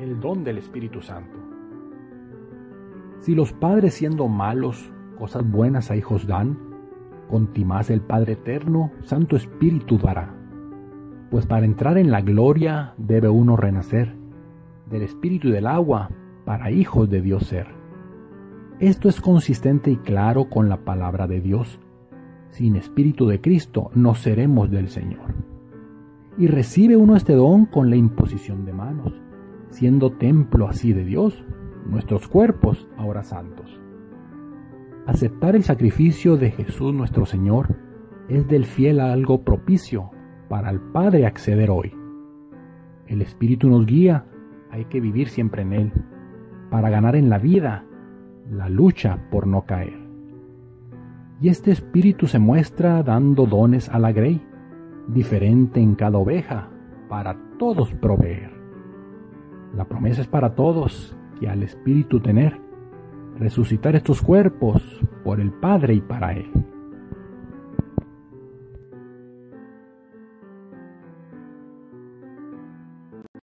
el don del Espíritu Santo. Si los padres siendo malos, cosas buenas a hijos dan, contimás el Padre Eterno, Santo Espíritu dará. Pues para entrar en la gloria debe uno renacer, del Espíritu y del agua, para hijos de Dios ser. Esto es consistente y claro con la palabra de Dios. Sin Espíritu de Cristo no seremos del Señor. Y recibe uno este don con la imposición de manos, siendo templo así de Dios, nuestros cuerpos ahora santos. Aceptar el sacrificio de Jesús nuestro Señor es del fiel algo propicio para el Padre acceder hoy. El Espíritu nos guía, hay que vivir siempre en Él, para ganar en la vida la lucha por no caer. Y este espíritu se muestra dando dones a la grey, diferente en cada oveja, para todos proveer. La promesa es para todos, que al espíritu tener, resucitar estos cuerpos por el Padre y para Él.